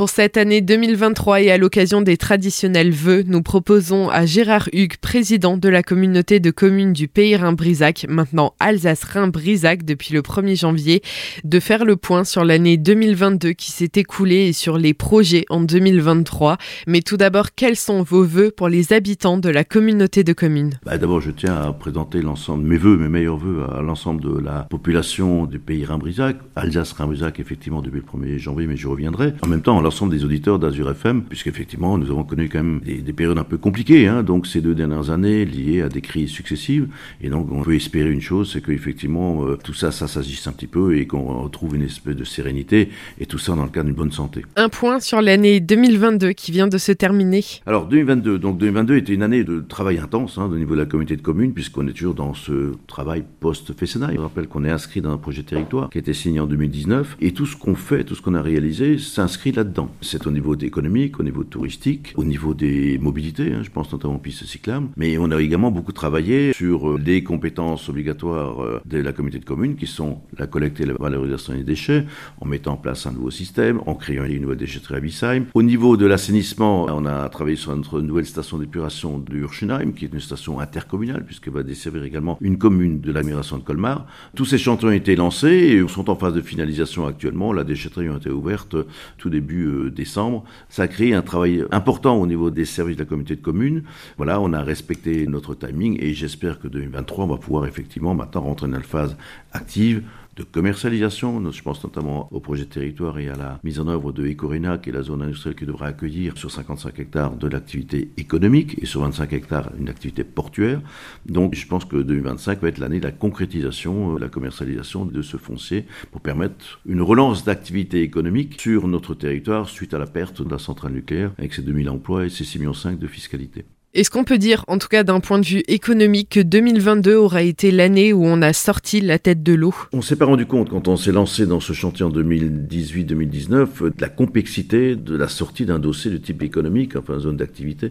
Pour cette année 2023 et à l'occasion des traditionnels vœux, nous proposons à Gérard Hugues, président de la communauté de communes du Pays Rhin-Brisac, maintenant Alsace-Rhin-Brisac depuis le 1er janvier, de faire le point sur l'année 2022 qui s'est écoulée et sur les projets en 2023. Mais tout d'abord, quels sont vos vœux pour les habitants de la communauté de communes? Bah, D'abord, je tiens à présenter l'ensemble, mes vœux, mes meilleurs vœux à l'ensemble de la population du Pays Rhin-Brisac, Alsace-Rhin-Brisac effectivement depuis le 1er janvier, mais je reviendrai. En même temps, l'ensemble des auditeurs d'Azur FM, puisqu'effectivement, nous avons connu quand même des, périodes un peu compliquées, hein, donc ces deux dernières années liées à des crises successives. Et donc, on peut espérer une chose, c'est qu'effectivement, euh, tout ça, ça s'agisse un petit peu et qu'on retrouve une espèce de sérénité, et tout ça dans le cadre d'une bonne santé. Un point sur l'année 2022 qui vient de se terminer. Alors, 2022, donc 2022 était une année de travail intense hein, au niveau de la communauté de communes, puisqu'on est toujours dans ce travail post-Fessenheim. Je rappelle qu'on est inscrit dans un projet territoire qui a été signé en 2019, et tout ce qu'on fait, tout ce qu'on a réalisé s'inscrit là-dedans. C'est au niveau économique, au niveau touristique, au niveau des mobilités, hein, je pense notamment aux pistes cyclables, mais on a également beaucoup travaillé sur les euh, compétences obligatoires euh, de la communauté de communes, qui sont la collecte et la valorisation des déchets, en mettant en place un nouveau système, en créant une nouvelle déchetterie à Bissheim. Au niveau de l'assainissement, on a travaillé sur notre nouvelle station d'épuration de Urschenheim, qui est une station intercommunale, puisqu'elle va desservir également une commune de l'agglomération de Colmar. Tous ces chantiers ont été lancés et sont en phase de finalisation actuellement. La déchetterie a été ouverte tout début euh, décembre. Ça a créé un travail important au niveau des services de la communauté de communes. Voilà, on a respecté notre timing et j'espère que 2023, on va pouvoir effectivement maintenant rentrer dans une phase active de commercialisation. Je pense notamment au projet de territoire et à la mise en œuvre de Ecorena, qui est la zone industrielle qui devra accueillir sur 55 hectares de l'activité économique et sur 25 hectares une activité portuaire. Donc je pense que 2025 va être l'année de la concrétisation, de la commercialisation de ce foncier pour permettre une relance d'activité économique sur notre territoire suite à la perte de la centrale nucléaire avec ses 2000 emplois et ses 6,5 millions de fiscalité. Est-ce qu'on peut dire, en tout cas d'un point de vue économique, que 2022 aura été l'année où on a sorti la tête de l'eau? On s'est pas rendu compte quand on s'est lancé dans ce chantier en 2018-2019 de la complexité de la sortie d'un dossier de type économique, enfin zone d'activité,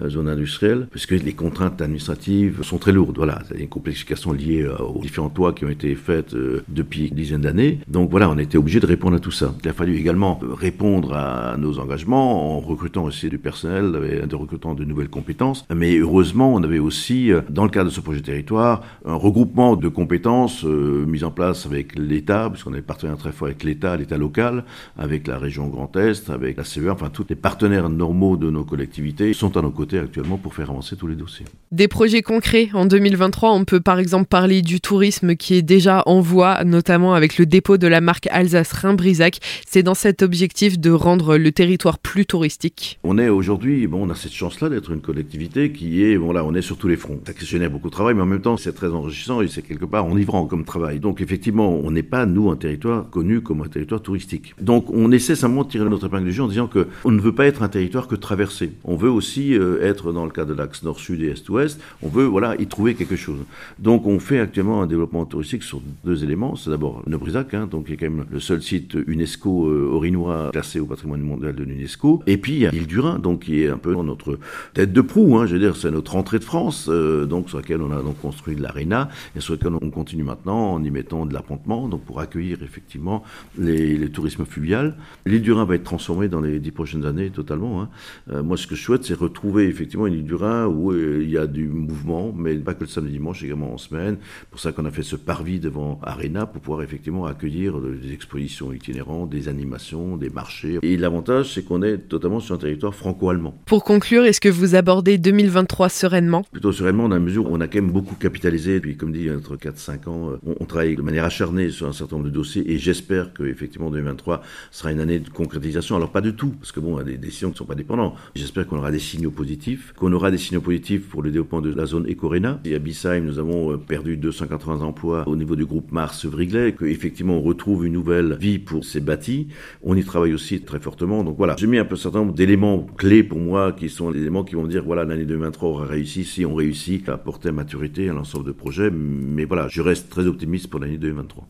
euh, zone industrielle, puisque les contraintes administratives sont très lourdes. Voilà, a une complexification liée euh, aux différentes lois qui ont été faites euh, depuis une dizaine d'années. Donc voilà, on était obligé de répondre à tout ça. Il a fallu également répondre à nos engagements en recrutant aussi du personnel, de recrutant de nouvelles compétences mais heureusement, on avait aussi, euh, dans le cadre de ce projet territoire, un regroupement de compétences euh, mis en place avec l'État, puisqu'on avait partenaire très fort avec l'État, l'État local, avec la région Grand Est, avec la CEA, enfin tous les partenaires normaux de nos collectivités sont à nos côtés actuellement pour faire avancer tous les dossiers. Des projets concrets en 2023, on peut par exemple parler du tourisme qui est déjà en voie, notamment avec le dépôt de la marque Alsace-Rhin-Brisac. C'est dans cet objectif de rendre le territoire plus touristique. On est aujourd'hui, bon, on a cette chance-là d'être une collectivité qui est, bon là, on est sur tous les fronts. Ça génère beaucoup de travail, mais en même temps, c'est très enrichissant et c'est quelque part enivrant comme travail. Donc effectivement, on n'est pas, nous, un territoire connu comme un territoire touristique. Donc on essaie simplement de tirer notre épingle du jeu en disant que on ne veut pas être un territoire que traversé. On veut aussi euh, être dans le cas de l'axe nord-sud et est-ouest. On veut, voilà, y trouver quelque chose. Donc on fait actuellement un développement touristique sur deux éléments. C'est d'abord Nebrisac, hein, donc qui est quand même le seul site UNESCO euh, orinois classé au patrimoine mondial de l'UNESCO. Et puis il y a l'île du Rhin, donc qui est un peu notre tête de proue Hein, je veux dire, c'est notre entrée de France, euh, donc sur laquelle on a donc construit de l'aréna et sur laquelle on continue maintenant en y mettant de l'appontement, donc pour accueillir effectivement les, les tourismes fluvial. L'île du Rhin va être transformée dans les dix prochaines années totalement. Hein. Euh, moi, ce que je souhaite, c'est retrouver effectivement une île du Rhin où euh, il y a du mouvement, mais pas que le samedi dimanche, également en semaine. Pour ça qu'on a fait ce parvis devant Arena pour pouvoir effectivement accueillir des expositions itinérantes, des animations, des marchés. Et l'avantage, c'est qu'on est totalement sur un territoire franco-allemand. Pour conclure, est-ce que vous abordez 2023 sereinement Plutôt sereinement, dans la mesure où on a quand même beaucoup capitalisé. Puis, comme dit, entre 4-5 ans, euh, on, travaille de manière acharnée sur un certain nombre de dossiers et j'espère que effectivement 2023 sera une année de concrétisation. Alors, pas du tout, parce que bon, il y a des décisions qui ne sont pas dépendantes. J'espère qu'on aura des signaux positifs, qu'on aura des signaux positifs pour le développement de la zone Ecorena. Et à Bissheim, nous avons euh, perdu 280 emplois au niveau du groupe Mars Vriglet, qu'effectivement on retrouve une nouvelle vie pour ces bâtis. On y travaille aussi très fortement. Donc voilà, j'ai mis un peu certain nombre d'éléments clés pour moi qui sont les éléments qui vont me dire l'année 2023 aura réussi si on réussit à porter à maturité un ensemble de projets. Mais voilà, je reste très optimiste pour l'année 2023.